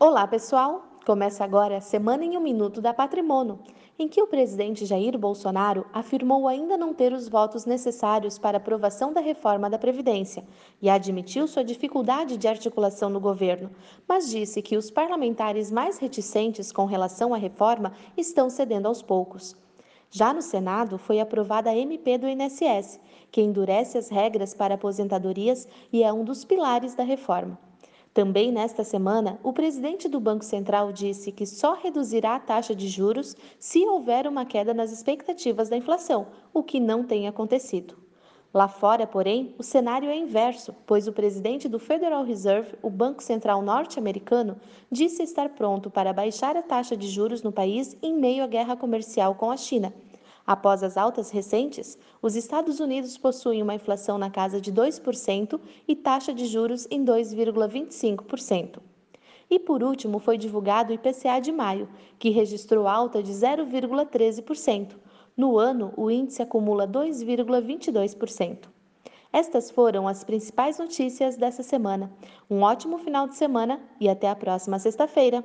Olá, pessoal! Começa agora a Semana em um Minuto da Patrimônio, em que o presidente Jair Bolsonaro afirmou ainda não ter os votos necessários para aprovação da reforma da Previdência e admitiu sua dificuldade de articulação no governo, mas disse que os parlamentares mais reticentes com relação à reforma estão cedendo aos poucos. Já no Senado, foi aprovada a MP do INSS, que endurece as regras para aposentadorias e é um dos pilares da reforma. Também nesta semana, o presidente do Banco Central disse que só reduzirá a taxa de juros se houver uma queda nas expectativas da inflação, o que não tem acontecido. Lá fora, porém, o cenário é inverso, pois o presidente do Federal Reserve, o Banco Central norte-americano, disse estar pronto para baixar a taxa de juros no país em meio à guerra comercial com a China Após as altas recentes, os Estados Unidos possuem uma inflação na casa de 2% e taxa de juros em 2,25%. E por último, foi divulgado o IPCA de maio, que registrou alta de 0,13%. No ano, o índice acumula 2,22%. Estas foram as principais notícias dessa semana. Um ótimo final de semana e até a próxima sexta-feira.